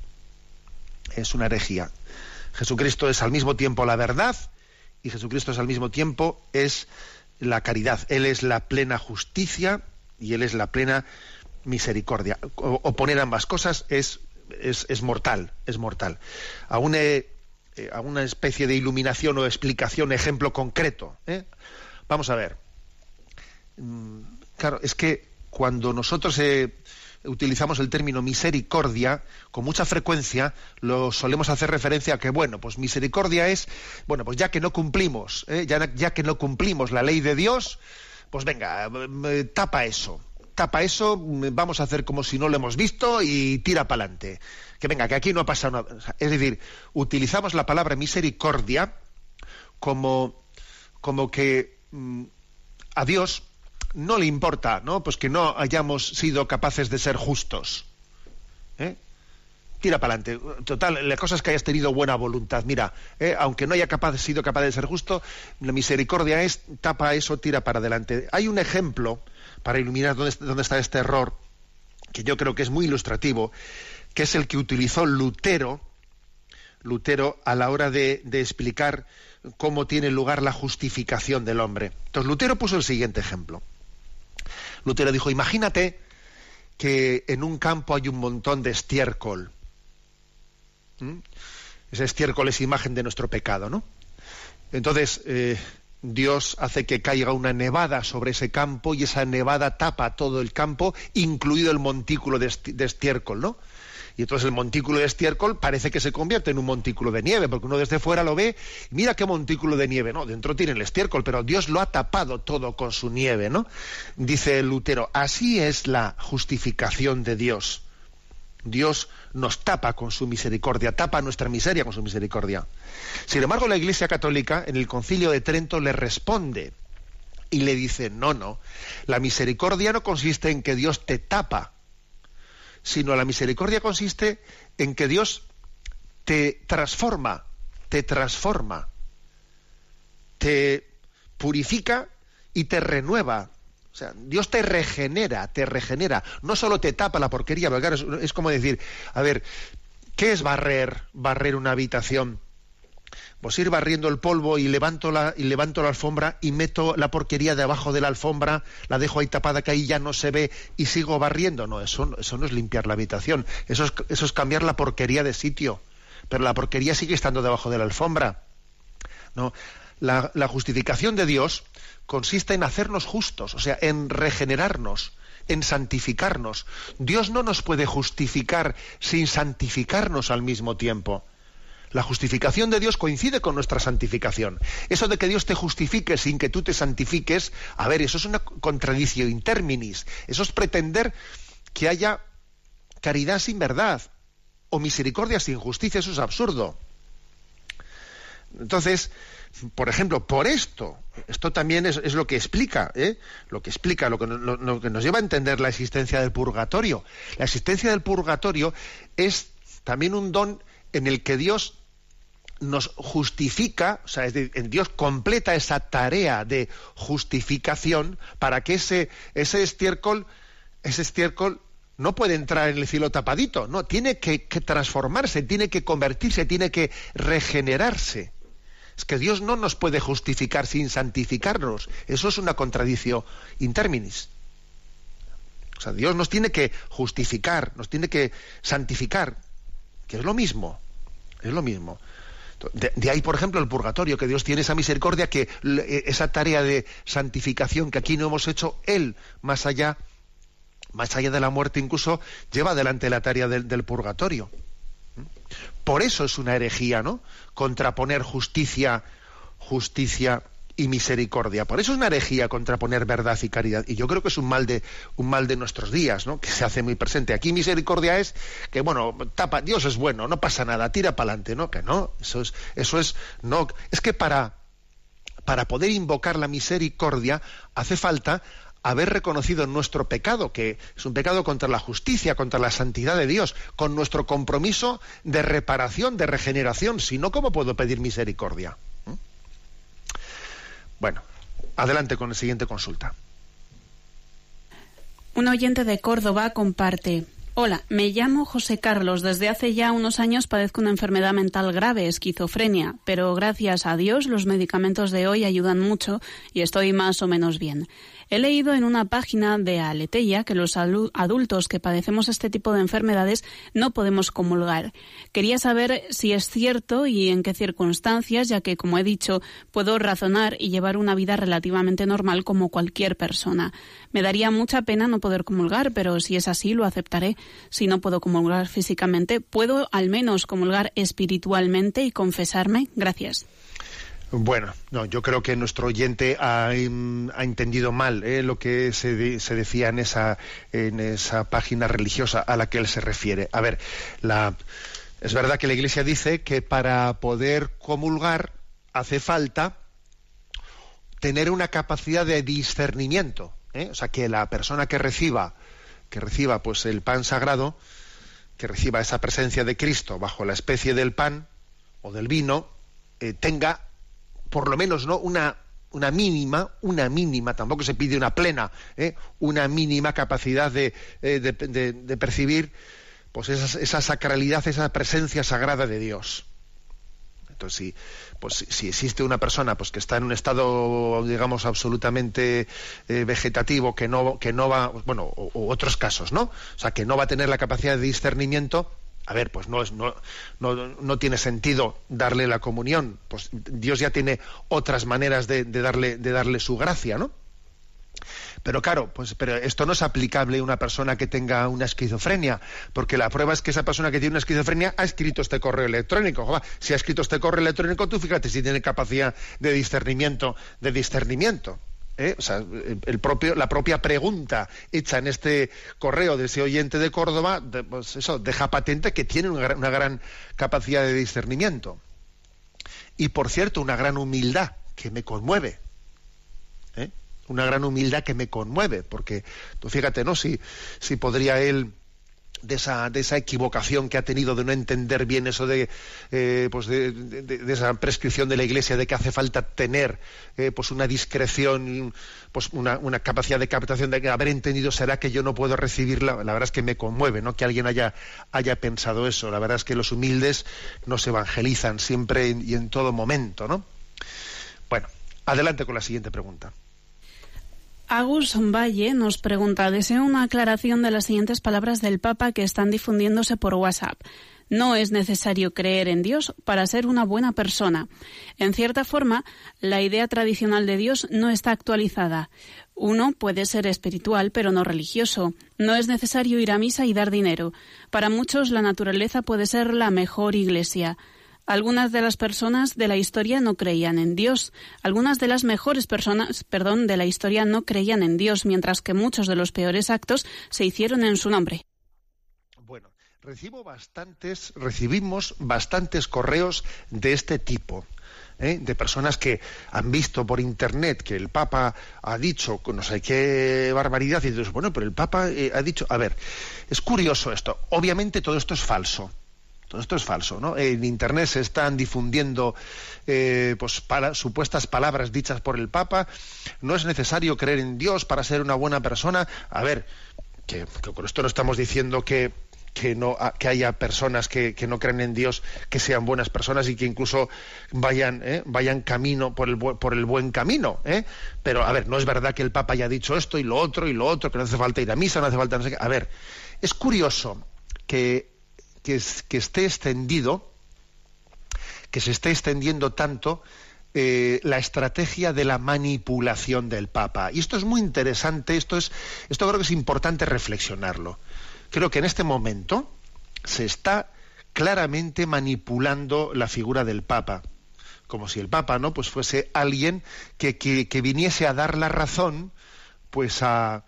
Es una herejía. Jesucristo es al mismo tiempo la verdad y Jesucristo es al mismo tiempo es la caridad. Él es la plena justicia y Él es la plena misericordia. Oponer ambas cosas es, es, mortal, es mortal. A una, eh, a una especie de iluminación o explicación, ejemplo concreto. ¿eh? Vamos a ver. Mm, claro, es que cuando nosotros eh, utilizamos el término misericordia, con mucha frecuencia lo solemos hacer referencia a que, bueno, pues misericordia es, bueno, pues ya que no cumplimos, ya que no cumplimos la ley de Dios, pues venga, tapa eso tapa eso, vamos a hacer como si no lo hemos visto y tira para adelante. Que venga, que aquí no ha pasado nada. Es decir, utilizamos la palabra misericordia como, como que mm, a Dios no le importa, ¿no? Pues que no hayamos sido capaces de ser justos. ¿eh? Tira para adelante. Total, la cosa es que hayas tenido buena voluntad. Mira, ¿eh? aunque no haya sido capaz de ser justo, la misericordia es tapa eso, tira para adelante. Hay un ejemplo para iluminar dónde, está este error, que yo creo que es muy ilustrativo, que es el que utilizó Lutero, Lutero a la hora de, explicar cómo tiene lugar la justificación del hombre. Entonces Lutero puso el siguiente ejemplo. Lutero dijo, imagínate que en un campo hay un montón de estiércol. ¿Mm? Ese estiércol es imagen de nuestro pecado, ¿no? Entonces, eh, Dios hace que caiga una nevada sobre ese campo y esa nevada tapa todo el campo, incluido el montículo de estiércol, ¿no? Y entonces el montículo de estiércol parece que se convierte en un montículo de nieve, porque uno desde fuera lo ve, mira qué montículo de nieve, no, dentro tiene el estiércol, pero Dios lo ha tapado todo con su nieve, ¿no? Dice Lutero, así es la justificación de Dios. Dios nos tapa con su misericordia, tapa nuestra miseria con su misericordia. Sin embargo, la Iglesia Católica en el Concilio de Trento le responde y le dice, no, no, la misericordia no consiste en que Dios te tapa, sino la misericordia consiste en que Dios te transforma, te transforma, te purifica y te renueva. O sea, Dios te regenera, te regenera. No solo te tapa la porquería, porque es, como decir, a ver, ¿qué es barrer, barrer una habitación? pues ir barriendo el polvo y levanto la, y levanto la alfombra y meto la porquería debajo de la alfombra, la dejo ahí tapada que ahí ya no se ve y sigo barriendo. No, eso, eso no es limpiar la habitación, eso es, eso es cambiar la porquería de sitio. Pero la porquería sigue estando debajo de la alfombra. No, la justificación de Dios consiste en hacernos justos, o sea, en regenerarnos, en santificarnos. Dios no nos puede justificar sin santificarnos al mismo tiempo. La justificación de Dios coincide con nuestra santificación. Eso de que Dios te justifique sin que tú te santifiques, a ver, eso es una contradicción interminis. Eso es pretender que haya caridad sin verdad o misericordia sin justicia. Eso es absurdo. Entonces, por ejemplo, por esto, esto también es, lo que explica, ¿eh? lo que explica, lo que, nos lleva a entender la existencia del purgatorio. La existencia del purgatorio es también un don en el que Dios nos justifica, o sea, en Dios completa esa tarea de justificación para que ese, ese estiércol, ese estiércol no puede entrar en el cielo tapadito, no, tiene que, transformarse, tiene que convertirse, tiene que regenerarse. Es que Dios no nos puede justificar sin santificarnos. Eso es una contradicción interminis. O sea, Dios nos tiene que justificar, nos tiene que santificar, que es lo mismo, es lo mismo. De, ahí, por ejemplo, el purgatorio, que Dios tiene esa misericordia, que e, esa tarea de santificación que aquí no hemos hecho, Él, más allá, más allá de la muerte, incluso lleva adelante la tarea del, del purgatorio. Por eso es una herejía, ¿no? Contraponer justicia, justicia y misericordia. Por eso es una herejía contraponer verdad y caridad. Y yo creo que es un mal de, un mal de nuestros días, ¿no? que se hace muy presente. Aquí misericordia es que, bueno, tapa, Dios es bueno, no pasa nada, tira para adelante, ¿no? Que no, eso es, eso es, no, es que para, para poder invocar la misericordia hace falta haber reconocido nuestro pecado, que es un pecado contra la justicia, contra la santidad de Dios, con nuestro compromiso de reparación, de regeneración. Si no, ¿cómo puedo pedir misericordia? Bueno, adelante con la siguiente consulta. Un oyente de Córdoba comparte. Hola, me llamo José Carlos. Desde hace ya unos años padezco una enfermedad mental grave, esquizofrenia, pero gracias a Dios los medicamentos de hoy ayudan mucho y estoy más o menos bien. He leído en una página de Aleteia que los adultos que padecemos este tipo de enfermedades no podemos comulgar. Quería saber si es cierto y en qué circunstancias, ya que, como he dicho, puedo razonar y llevar una vida relativamente normal como cualquier persona. Me daría mucha pena no poder comulgar, pero si es así, lo aceptaré. Si no puedo comulgar físicamente, ¿puedo al menos comulgar espiritualmente y confesarme? Gracias. Bueno, no, yo creo que nuestro oyente ha, entendido mal eh, lo que se, decía en esa, en esa página religiosa a la que él se refiere. A ver, la, es verdad que la Iglesia dice que para poder comulgar hace falta tener una capacidad de discernimiento. ¿eh? O sea, que la persona que reciba, que reciba pues el pan sagrado, que reciba esa presencia de Cristo bajo la especie del pan o del vino, eh, tenga por lo menos no una una mínima, una mínima, tampoco se pide una plena, ¿eh? una mínima capacidad de, eh, de, percibir pues esa, esa, sacralidad, esa presencia sagrada de Dios. Entonces, si, pues, si existe una persona pues, que está en un estado, digamos, absolutamente eh, vegetativo, que no, que no va, bueno, o, otros casos, ¿no? O sea, que no va a tener la capacidad de discernimiento, a ver, pues no, es, no, no, no, tiene sentido darle la comunión. Pues Dios ya tiene otras maneras de, darle, de darle su gracia, ¿no? Pero claro, pues pero esto no es aplicable a una persona que tenga una esquizofrenia, porque la prueba es que esa persona que tiene una esquizofrenia ha escrito este correo electrónico. Si ha escrito este correo electrónico, tú fíjate si tiene capacidad de discernimiento, de discernimiento. ¿Eh? El propio, la propia pregunta hecha en este correo de ese oyente de Córdoba, pues eso deja patente que tiene una, gran capacidad de discernimiento. Y por cierto, una gran humildad que me conmueve. ¿eh? Una gran humildad que me conmueve, porque fíjate, ¿no? Si, si podría él de esa, de esa equivocación que ha tenido de no entender bien eso de, eh, pues de, esa prescripción de la Iglesia de que hace falta tener eh, pues una discreción, pues una, una, capacidad de captación de haber entendido será que yo no puedo recibirla. La verdad es que me conmueve, ¿no? Que alguien haya, haya pensado eso. La verdad es que los humildes nos evangelizan siempre y en todo momento, ¿no? Bueno, adelante con la siguiente pregunta. Agus Valle nos pregunta, deseo una aclaración de las siguientes palabras del Papa que están difundiéndose por WhatsApp. No es necesario creer en Dios para ser una buena persona. En cierta forma, la idea tradicional de Dios no está actualizada. Uno puede ser espiritual, pero no religioso. No es necesario ir a misa y dar dinero. Para muchos, la naturaleza puede ser la mejor iglesia. Algunas de las personas de la historia no creían en Dios. Algunas de las mejores personas, perdón, de la historia no creían en Dios, mientras que muchos de los peores actos se hicieron en su nombre. Bueno, recibo bastantes, recibimos bastantes correos de este tipo. ¿eh? de personas que han visto por internet que el Papa ha dicho no sé qué barbaridad y dices, bueno, pero el Papa eh, ha dicho, a ver, es curioso esto, obviamente todo esto es falso, todo esto es falso, ¿no? En Internet se están difundiendo eh, pues, supuestas palabras dichas por el Papa. No es necesario creer en Dios para ser una buena persona. A ver, que, con esto no estamos diciendo que, no, que haya personas que, no creen en Dios que sean buenas personas y que incluso vayan, ¿eh? vayan camino por el, por el buen camino. ¿eh? Pero, a ver, no es verdad que el Papa haya dicho esto y lo otro y lo otro, que no hace falta ir a misa, no hace falta no sé qué. A ver, es curioso que que, esté extendido, que se esté extendiendo tanto eh, la estrategia de la manipulación del Papa. Y esto es muy interesante, esto, es, esto creo que es importante reflexionarlo. Creo que en este momento se está claramente manipulando la figura del Papa, como si el Papa no pues fuese alguien que, que viniese a dar la razón pues a,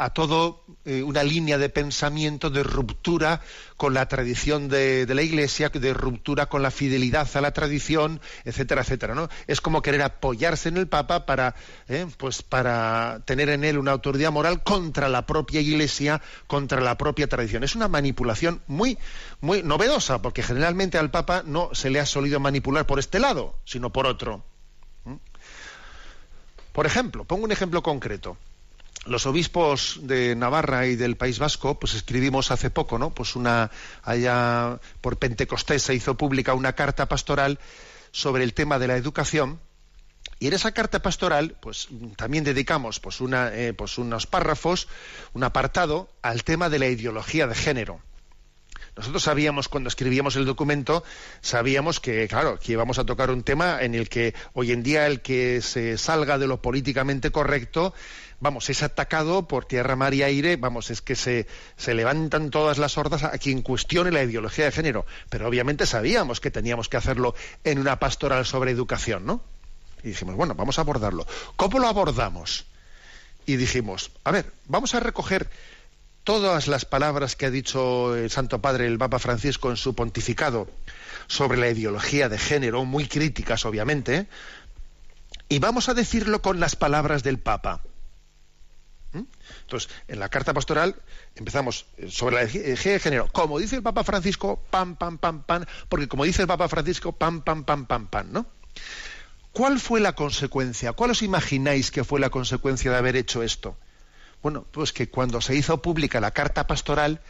a todo eh, una línea de pensamiento de ruptura con la tradición de, la Iglesia, de ruptura con la fidelidad a la tradición, etcétera, etcétera. ¿no? Es como querer apoyarse en el Papa para, eh, pues para tener en él una autoridad moral contra la propia Iglesia, contra la propia tradición. Es una manipulación muy, muy novedosa, porque generalmente al Papa no se le ha solido manipular por este lado, sino por otro. Por ejemplo, pongo un ejemplo concreto los obispos de Navarra y del País Vasco, pues escribimos hace poco, ¿no? Pues una allá por Pentecostés se hizo pública una carta pastoral sobre el tema de la educación. Y en esa carta pastoral, pues también dedicamos pues, una, eh, pues unos párrafos, un apartado al tema de la ideología de género. Nosotros sabíamos cuando escribíamos el documento, sabíamos que, claro, que íbamos a tocar un tema en el que hoy en día el que se salga de lo políticamente correcto vamos, es atacado por tierra, mar y aire, vamos, es que se, se levantan todas las hordas a quien cuestione la ideología de género. Pero obviamente sabíamos que teníamos que hacerlo en una pastoral sobre educación, ¿no? Y dijimos, bueno, vamos a abordarlo. ¿Cómo lo abordamos? Y dijimos, a ver, vamos a recoger todas las palabras que ha dicho el Santo Padre, el Papa Francisco, en su pontificado sobre la ideología de género, muy críticas, obviamente, y vamos a decirlo con las palabras del Papa. Entonces, en la carta pastoral empezamos eh, sobre la eje de género. Como dice el Papa Francisco, pam, pam, pam, pam, porque como dice el Papa Francisco, pam, pam, pam, pam, pam, ¿no? ¿Cuál fue la consecuencia? ¿Cuál os imagináis que fue la consecuencia de haber hecho esto? Bueno, pues que cuando se hizo pública la carta pastoral,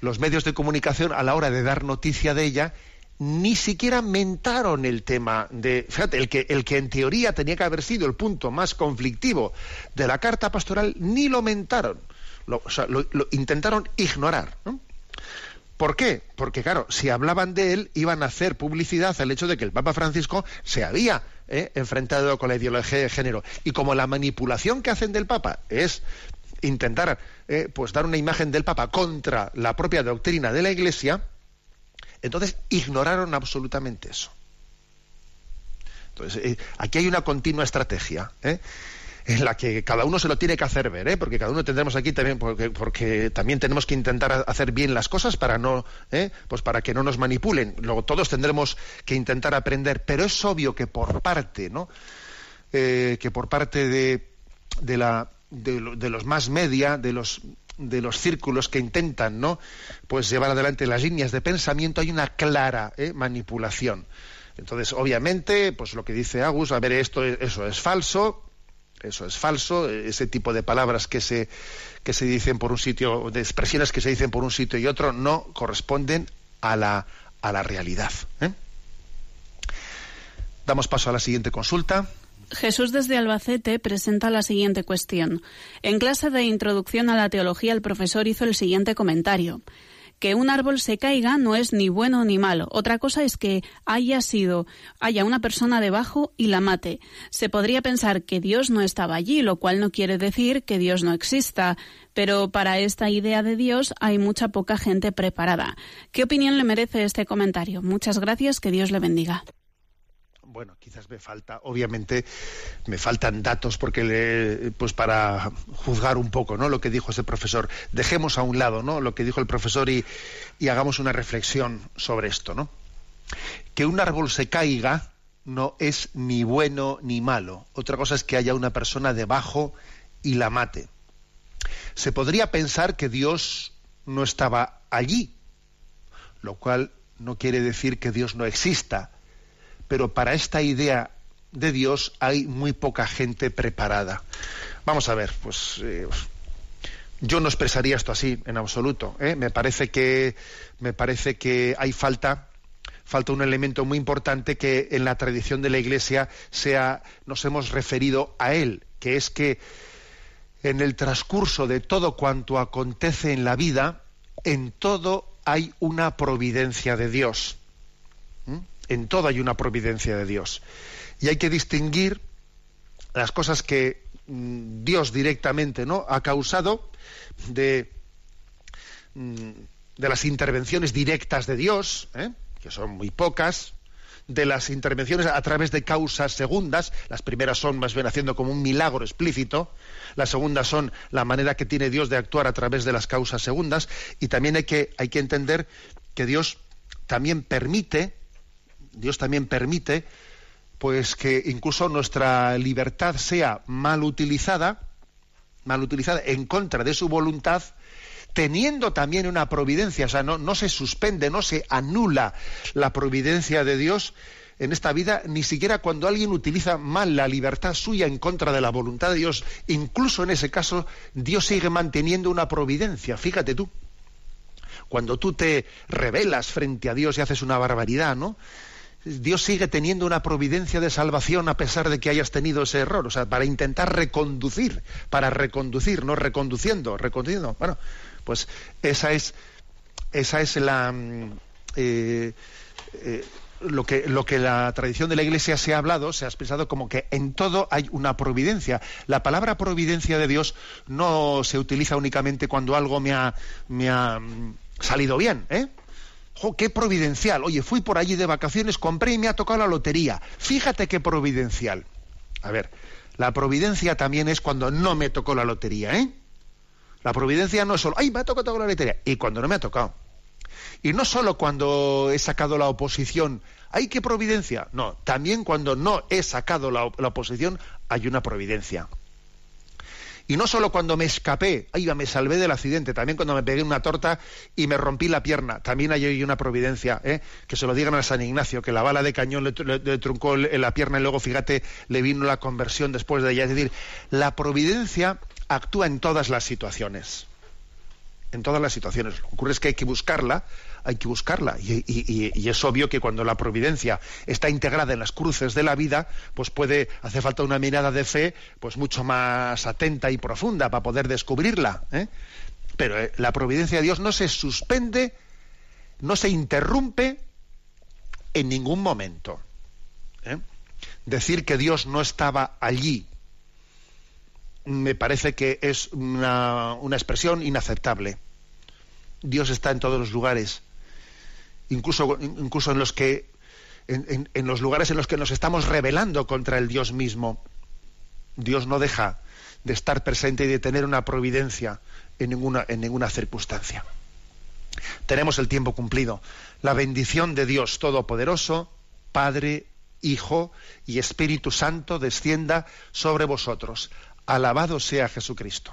los medios de comunicación, a la hora de dar noticia de ella, ni siquiera mentaron el tema de, fíjate, el que, el que en teoría tenía que haber sido el punto más conflictivo de la carta pastoral, ni lo mentaron, lo, o sea, lo, intentaron ignorar. ¿Por qué? Porque, claro, si hablaban de él, iban a hacer publicidad al hecho de que el Papa Francisco se había eh, enfrentado con la ideología de género. Y como la manipulación que hacen del Papa es intentar eh, pues dar una imagen del Papa contra la propia doctrina de la Iglesia, entonces ignoraron absolutamente eso. Entonces, eh, aquí hay una continua estrategia. ¿eh? en la que cada uno se lo tiene que hacer ver, ¿eh? porque cada uno tendremos aquí también, porque, porque también tenemos que intentar hacer bien las cosas para no, ¿eh? pues para que no nos manipulen. Luego todos tendremos que intentar aprender, pero es obvio que por parte, ¿no? Eh, que por parte de, de la de, los más media, de los de los círculos que intentan, ¿no? Pues llevar adelante las líneas de pensamiento hay una clara ¿eh? manipulación. Entonces, obviamente, pues lo que dice Agus, a ver, esto, eso es falso, eso es falso, ese tipo de palabras que se, que se dicen por un sitio, de expresiones que se dicen por un sitio y otro, no corresponden a la, a la realidad. ¿eh? Damos paso a la siguiente consulta. Jesús desde Albacete presenta la siguiente cuestión. En clase de introducción a la teología el profesor hizo el siguiente comentario que un árbol se caiga no es ni bueno ni malo. Otra cosa es que haya sido, haya una persona debajo y la mate. Se podría pensar que Dios no estaba allí, lo cual no quiere decir que Dios no exista. Pero para esta idea de Dios hay mucha poca gente preparada. ¿Qué opinión le merece este comentario? Muchas gracias, que Dios le bendiga bueno, quizás me falta, obviamente, me faltan datos porque le, pues para juzgar un poco, ¿no? Lo que dijo ese profesor. Dejemos a un lado, ¿no? Lo que dijo el profesor y, y hagamos una reflexión sobre esto, ¿no? Que un árbol se caiga no es ni bueno ni malo. Otra cosa es que haya una persona debajo y la mate. Se podría pensar que Dios no estaba allí, lo cual no quiere decir que Dios no exista pero para esta idea de Dios hay muy poca gente preparada. Vamos a ver, pues eh, yo no expresaría esto así en absoluto. ¿eh? Me parece que me parece que hay falta falta un elemento muy importante que en la tradición de la Iglesia sea nos hemos referido a él, que es que en el transcurso de todo cuanto acontece en la vida, en todo hay una providencia de Dios en todo hay una providencia de Dios. Y hay que distinguir las cosas que mm, Dios directamente ¿no? ha causado de, mm, de las intervenciones directas de Dios, ¿eh? que son muy pocas, de las intervenciones a través de causas segundas, las primeras son más bien haciendo como un milagro explícito, las segundas son la manera que tiene Dios de actuar a través de las causas segundas, y también hay que, hay que entender que Dios también permite Dios también permite pues que incluso nuestra libertad sea mal utilizada, mal utilizada en contra de su voluntad, teniendo también una providencia, o sea, no, no se suspende, no se anula la providencia de Dios en esta vida, ni siquiera cuando alguien utiliza mal la libertad suya en contra de la voluntad de Dios, incluso en ese caso, Dios sigue manteniendo una providencia, fíjate tú. Cuando tú te rebelas frente a Dios y haces una barbaridad, ¿no? Dios sigue teniendo una providencia de salvación a pesar de que hayas tenido ese error, o sea, para intentar reconducir, para reconducir, no reconduciendo, reconduciendo. Bueno, pues esa es, esa es la mm, eh, eh, lo que lo que la tradición de la Iglesia se ha hablado, se ha expresado como que en todo hay una providencia. La palabra providencia de Dios no se utiliza únicamente cuando algo me ha, me ha mm, salido bien, ¿eh? Qué providencial! Oye, fui por allí de vacaciones, compré y me ha tocado la lotería. Fíjate qué providencial. A ver, la providencia también es cuando no me tocó la lotería, ¿eh? La providencia no es solo, ¡ay, me ha tocado la lotería! Y cuando no me ha tocado. Y no solo cuando he sacado la oposición, ¡ay, qué providencia! No, también cuando no he sacado la oposición, hay una providencia. Y no solo cuando me escapé, ahí me salvé del accidente, también cuando me pegué una torta y me rompí la pierna, también hay una providencia, ¿eh? que se lo digan a San Ignacio, que la bala de cañón le, truncó la pierna y luego, fíjate, le vino la conversión después de ella. Es decir, la providencia actúa en todas las situaciones. En todas las situaciones. Lo que ocurre es que hay que buscarla, hay que buscarla. Y, es obvio que cuando la providencia está integrada en las cruces de la vida, pues puede hacer falta una mirada de fe pues mucho más atenta y profunda para poder descubrirla. ¿eh? Pero eh, la providencia de Dios no se suspende no se interrumpe en ningún momento. ¿eh? Decir que Dios no estaba allí me parece que es una, una expresión inaceptable. Dios está en todos los lugares, incluso, incluso en los que en, en, los lugares en los que nos estamos rebelando contra el Dios mismo. Dios no deja de estar presente y de tener una providencia en ninguna, en ninguna circunstancia. Tenemos el tiempo cumplido. La bendición de Dios Todopoderoso, Padre, Hijo y Espíritu Santo descienda sobre vosotros. Alabado sea Jesucristo.